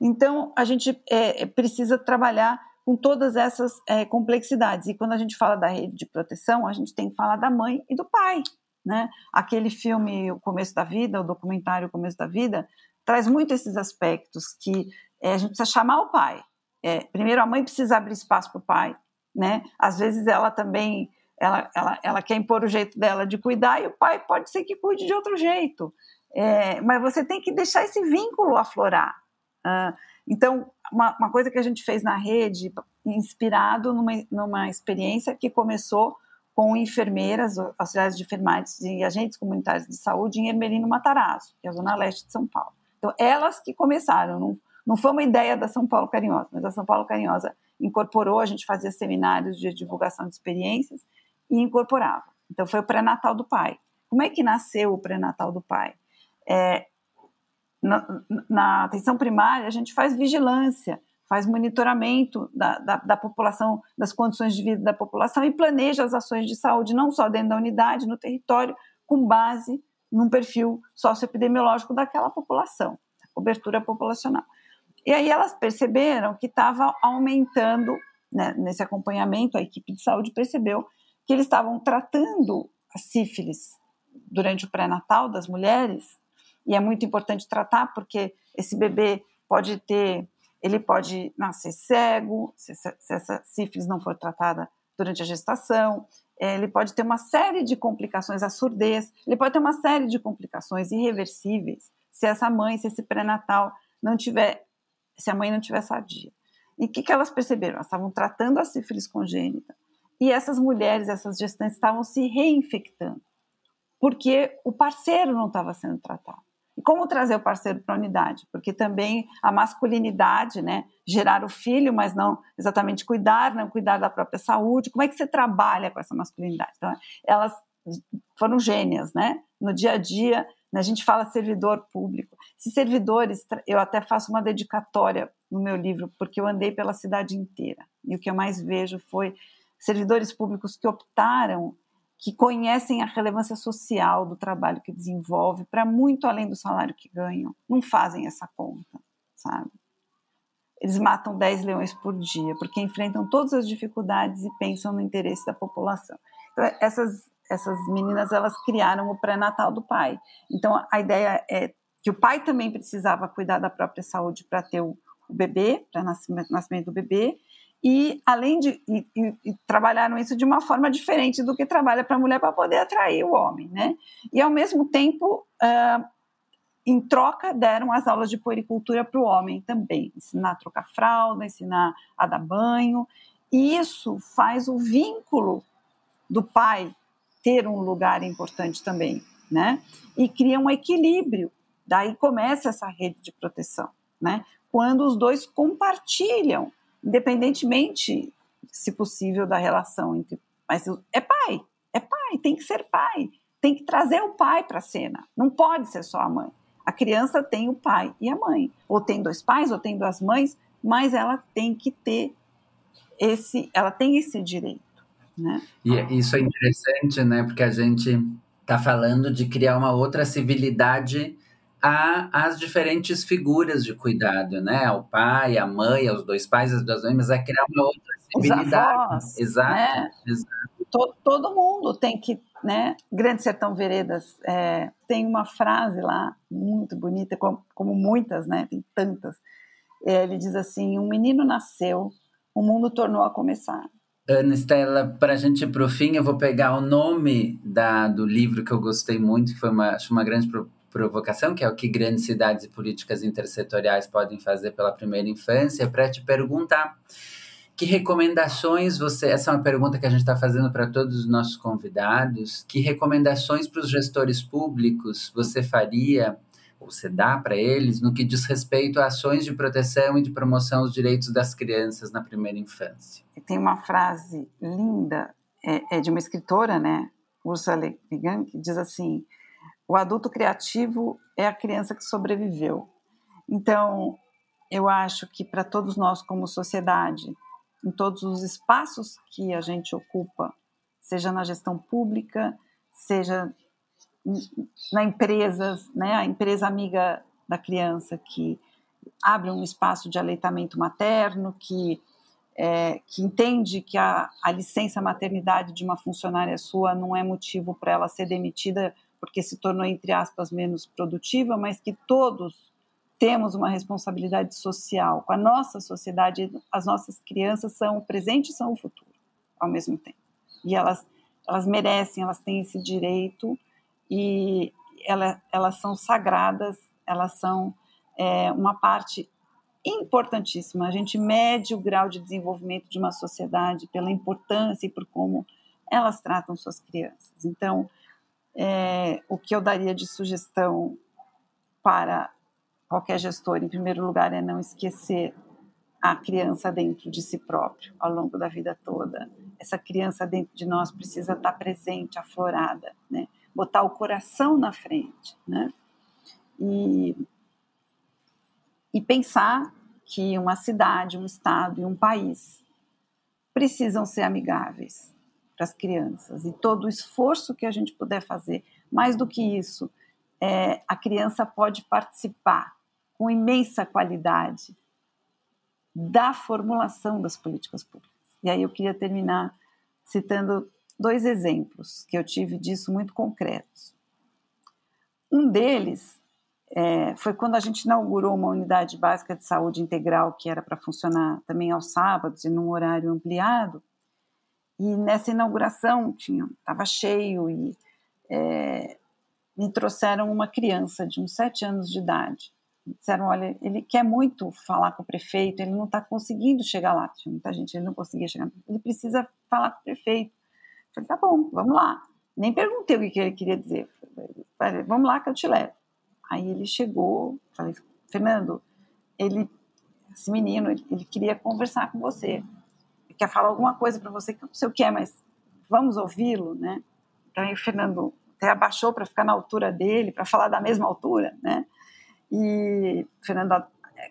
Então a gente é, é, precisa trabalhar com todas essas é, complexidades. E quando a gente fala da rede de proteção, a gente tem que falar da mãe e do pai. Né? Aquele filme O Começo da Vida, o documentário O Começo da Vida, traz muito esses aspectos que é, a gente precisa chamar o pai, é, primeiro, a mãe precisa abrir espaço para o pai, né? Às vezes ela também ela, ela, ela quer impor o jeito dela de cuidar e o pai pode ser que cuide de outro jeito. É, mas você tem que deixar esse vínculo aflorar. Uh, então, uma, uma, coisa que a gente fez na rede, inspirado numa, numa experiência que começou com enfermeiras, auxiliares de enfermagem e agentes comunitários de saúde em Ermelino Matarazzo, que é a zona leste de São Paulo. Então, elas que começaram, não, não foi uma ideia da São Paulo Carinhosa, mas a São Paulo Carinhosa incorporou, a gente fazia seminários de divulgação de experiências e incorporava. Então foi o pré-natal do pai. Como é que nasceu o pré-natal do pai? É, na, na, atenção primária, a gente faz vigilância, faz monitoramento da, da, da, população, das condições de vida da população e planeja as ações de saúde, não só dentro da unidade, no território, com base num perfil socioepidemiológico daquela população, cobertura populacional. E aí elas perceberam que estava aumentando, né, nesse acompanhamento, a equipe de saúde percebeu que eles estavam tratando a sífilis durante o pré-natal das mulheres, e é muito importante tratar porque esse bebê pode ter, ele pode nascer cego, se, se essa sífilis não for tratada durante a gestação, é, ele pode ter uma série de complicações, a surdez, ele pode ter uma série de complicações irreversíveis se essa mãe, se esse pré-natal não tiver, se a mãe não tiver sadia. E o que, que elas perceberam? Elas estavam tratando a sífilis congênita e essas mulheres, essas gestantes estavam se reinfectando porque o parceiro não estava sendo tratado. E como trazer o parceiro para a unidade? Porque também a masculinidade, né, gerar o filho, mas não exatamente cuidar, não cuidar da própria saúde. Como é que você trabalha com essa masculinidade? Então, elas foram gênias, né? No dia a dia, a gente fala servidor público. Esses servidores, eu até faço uma dedicatória no meu livro, porque eu andei pela cidade inteira. E o que eu mais vejo foi servidores públicos que optaram que conhecem a relevância social do trabalho que desenvolve para muito além do salário que ganham, não fazem essa conta, sabe? Eles matam 10 leões por dia, porque enfrentam todas as dificuldades e pensam no interesse da população. Então, essas, essas meninas, elas criaram o pré-natal do pai. Então, a ideia é que o pai também precisava cuidar da própria saúde para ter o, o bebê, para nascimento, nascimento do bebê, e além de e, e, e trabalharam isso de uma forma diferente do que trabalha para a mulher para poder atrair o homem, né? E ao mesmo tempo, uh, em troca, deram as aulas de puericultura para o homem também, ensinar a trocar fralda, ensinar a dar banho. E isso faz o vínculo do pai ter um lugar importante também, né? E cria um equilíbrio. Daí começa essa rede de proteção, né? Quando os dois compartilham independentemente, se possível, da relação entre. Mas é pai, é pai, tem que ser pai, tem que trazer o pai para a cena, não pode ser só a mãe. A criança tem o pai e a mãe, ou tem dois pais, ou tem duas mães, mas ela tem que ter esse, ela tem esse direito, né? E isso é interessante, né? Porque a gente está falando de criar uma outra civilidade as diferentes figuras de cuidado, né? O pai, a mãe, os dois pais, as duas mães, mas é criar uma outra civilidade. exato, né? exato. Todo, todo mundo tem que, né? Grande Sertão Veredas é, tem uma frase lá muito bonita, como, como muitas, né? Tem tantas. É, ele diz assim: um menino nasceu, o mundo tornou a começar. Ana Estela, para a gente ir para o fim, eu vou pegar o nome da, do livro que eu gostei muito, que foi uma, acho uma grande provocação, que é o que grandes cidades e políticas intersetoriais podem fazer pela primeira infância, para te perguntar que recomendações você. Essa é uma pergunta que a gente está fazendo para todos os nossos convidados. Que recomendações para os gestores públicos você faria, ou você dá para eles, no que diz respeito a ações de proteção e de promoção dos direitos das crianças na primeira infância? Tem uma frase linda, é, é de uma escritora, né? Ursula Le Guin, que diz assim: o adulto criativo é a criança que sobreviveu. Então, eu acho que para todos nós, como sociedade, em todos os espaços que a gente ocupa, seja na gestão pública, seja na empresas, né, a empresa amiga da criança que abre um espaço de aleitamento materno, que, é, que entende que a, a licença maternidade de uma funcionária sua não é motivo para ela ser demitida porque se tornou, entre aspas, menos produtiva, mas que todos temos uma responsabilidade social com a nossa sociedade. As nossas crianças são o presente e são o futuro, ao mesmo tempo. E elas, elas merecem, elas têm esse direito e ela, elas são sagradas, elas são é, uma parte importantíssima. A gente mede o grau de desenvolvimento de uma sociedade pela importância e por como elas tratam suas crianças. Então, é, o que eu daria de sugestão para qualquer gestor, em primeiro lugar, é não esquecer a criança dentro de si próprio ao longo da vida toda. Essa criança dentro de nós precisa estar presente, aflorada, né? Botar o coração na frente, né? E, e pensar que uma cidade, um estado e um país precisam ser amigáveis, para as crianças e todo o esforço que a gente puder fazer. Mais do que isso, é, a criança pode participar com imensa qualidade da formulação das políticas públicas. E aí eu queria terminar citando dois exemplos que eu tive disso muito concretos. Um deles é, foi quando a gente inaugurou uma unidade básica de saúde integral que era para funcionar também aos sábados e num horário ampliado. E nessa inauguração tinha estava cheio e é, me trouxeram uma criança de uns sete anos de idade. Disseram, olha, ele quer muito falar com o prefeito, ele não está conseguindo chegar lá. Tinha muita gente, ele não conseguia chegar. Ele precisa falar com o prefeito. Falei, tá bom, vamos lá. Nem perguntei o que ele queria dizer. Falei, vamos lá que eu te levo. Aí ele chegou, falei, Fernando, ele, esse menino, ele, ele queria conversar com você. Ele quer falar alguma coisa para você que eu não sei o que é, mas vamos ouvi-lo, né? Então aí o Fernando até abaixou para ficar na altura dele, para falar da mesma altura, né? E Fernando,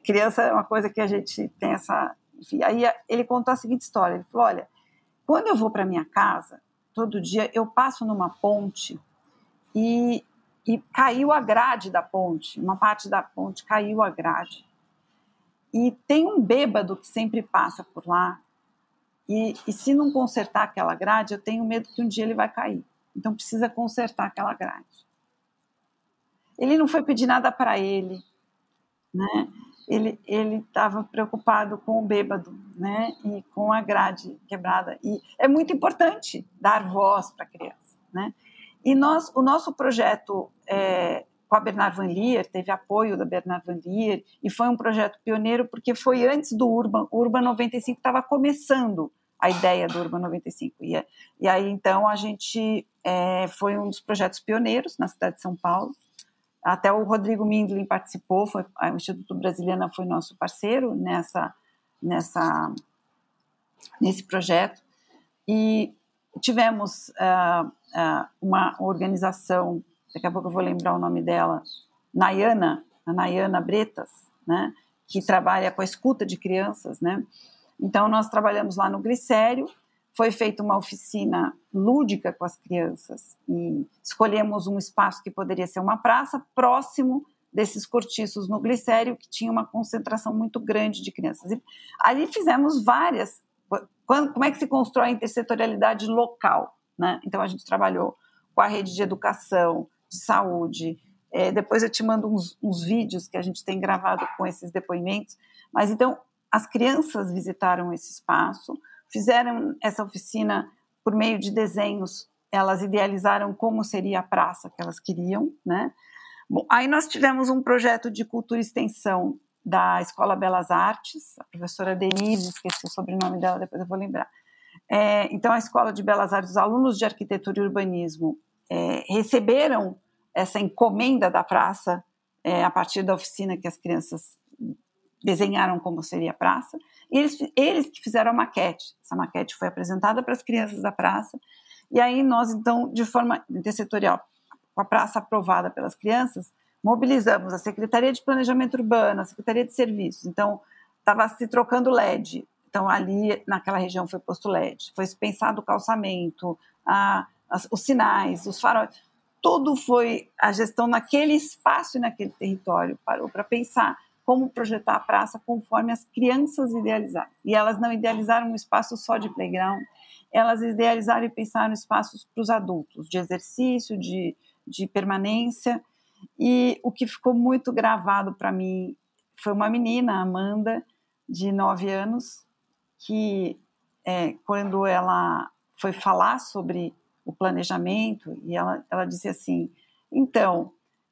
criança é uma coisa que a gente tem essa, enfim, aí ele contou a seguinte história, ele falou, olha, quando eu vou para minha casa, todo dia eu passo numa ponte e, e caiu a grade da ponte, uma parte da ponte caiu a grade. E tem um bêbado que sempre passa por lá, e, e se não consertar aquela grade, eu tenho medo que um dia ele vai cair. Então precisa consertar aquela grade. Ele não foi pedir nada para ele, né? Ele ele estava preocupado com o bêbado, né? E com a grade quebrada. E é muito importante dar voz para a criança, né? E nós, o nosso projeto é, com a Bernard Van Lier, teve apoio da Bernard Van Lier, e foi um projeto pioneiro porque foi antes do Urban, o Urban 95 estava começando a ideia do Urban 95. E, e aí, então, a gente é, foi um dos projetos pioneiros na cidade de São Paulo. Até o Rodrigo Mindlin participou, foi, o Instituto Brasiliana foi nosso parceiro nessa, nessa, nesse projeto. E tivemos uh, uh, uma organização, daqui a pouco eu vou lembrar o nome dela, Nayana, a Nayana Bretas, né, que trabalha com a escuta de crianças, né, então, nós trabalhamos lá no Glicério, foi feita uma oficina lúdica com as crianças e escolhemos um espaço que poderia ser uma praça próximo desses cortiços no Glicério, que tinha uma concentração muito grande de crianças. E ali fizemos várias. Quando, como é que se constrói a intersetorialidade local? Né? Então, a gente trabalhou com a rede de educação, de saúde. É, depois eu te mando uns, uns vídeos que a gente tem gravado com esses depoimentos. Mas então, as crianças visitaram esse espaço, fizeram essa oficina por meio de desenhos, elas idealizaram como seria a praça que elas queriam, né? Bom, aí nós tivemos um projeto de cultura e extensão da Escola Belas Artes, a professora Denise, esqueci o sobrenome dela, depois eu vou lembrar. É, então, a Escola de Belas Artes, os alunos de arquitetura e urbanismo é, receberam essa encomenda da praça é, a partir da oficina que as crianças desenharam como seria a praça, e eles, eles que fizeram a maquete. Essa maquete foi apresentada para as crianças da praça, e aí nós, então, de forma intersetorial, com a praça aprovada pelas crianças, mobilizamos a Secretaria de Planejamento Urbano, a Secretaria de Serviços. Então, estava se trocando LED. Então, ali, naquela região, foi posto LED. Foi pensado o calçamento, a, as, os sinais, os faróis. Tudo foi a gestão naquele espaço e naquele território. Parou para pensar como projetar a praça conforme as crianças idealizaram. E elas não idealizaram um espaço só de playground, elas idealizaram e pensaram espaços para os adultos, de exercício, de, de permanência. E o que ficou muito gravado para mim foi uma menina, Amanda, de nove anos, que é, quando ela foi falar sobre o planejamento, e ela, ela disse assim: então,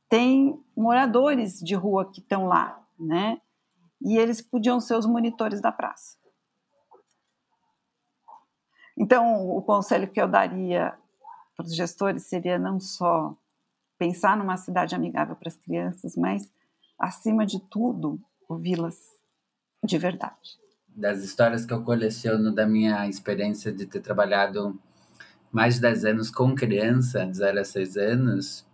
tem moradores de rua que estão lá, né? E eles podiam ser os monitores da praça. Então, o conselho que eu daria para os gestores seria não só pensar numa cidade amigável para as crianças, mas, acima de tudo, ouvi-las de verdade. Das histórias que eu coleciono da minha experiência de ter trabalhado mais de 10 anos com criança, de 0 a 6 anos,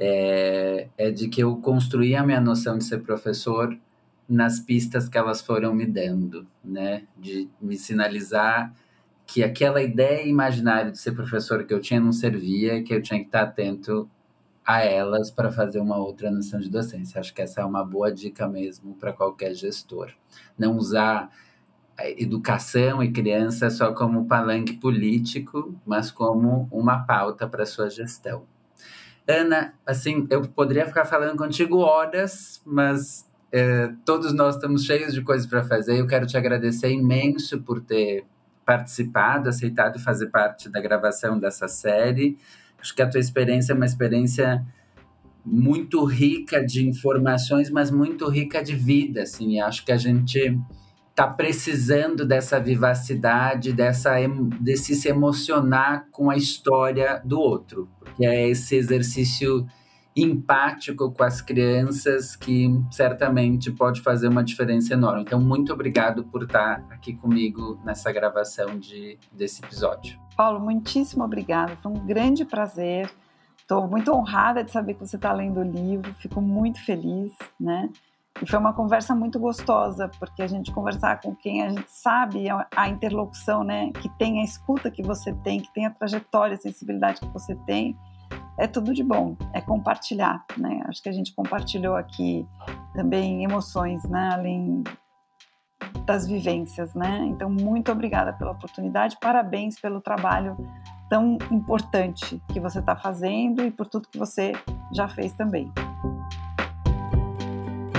é, é de que eu construí a minha noção de ser professor nas pistas que elas foram me dando, né? De me sinalizar que aquela ideia imaginária de ser professor que eu tinha não servia, que eu tinha que estar atento a elas para fazer uma outra noção de docência. Acho que essa é uma boa dica mesmo para qualquer gestor. Não usar educação e criança só como palanque político, mas como uma pauta para sua gestão. Ana, assim, eu poderia ficar falando contigo horas, mas é, todos nós estamos cheios de coisas para fazer. Eu quero te agradecer imenso por ter participado, aceitado fazer parte da gravação dessa série. Acho que a tua experiência é uma experiência muito rica de informações, mas muito rica de vida, assim. Acho que a gente está precisando dessa vivacidade, dessa desse se emocionar com a história do outro, porque é esse exercício empático com as crianças que certamente pode fazer uma diferença enorme. Então, muito obrigado por estar aqui comigo nessa gravação de, desse episódio. Paulo, muitíssimo obrigada. Foi um grande prazer. Estou muito honrada de saber que você está lendo o livro. Fico muito feliz, né? E foi uma conversa muito gostosa, porque a gente conversar com quem a gente sabe a interlocução, né? Que tem a escuta que você tem, que tem a trajetória, a sensibilidade que você tem é tudo de bom, é compartilhar, né? Acho que a gente compartilhou aqui também emoções, né? Além das vivências, né? Então, muito obrigada pela oportunidade, parabéns pelo trabalho tão importante que você está fazendo e por tudo que você já fez também.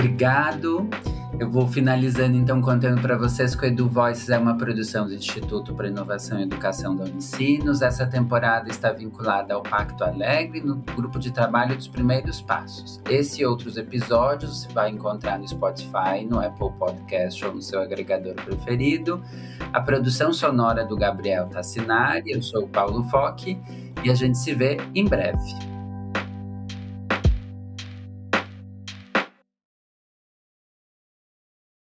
Obrigado. Eu vou finalizando então contando para vocês que o Edu Voices é uma produção do Instituto para Inovação e Educação da Unicinos. Essa temporada está vinculada ao Pacto Alegre no grupo de trabalho dos primeiros passos. Esse e outros episódios você vai encontrar no Spotify, no Apple Podcast ou no seu agregador preferido. A produção sonora do Gabriel Tassinari, eu sou o Paulo Foque e a gente se vê em breve.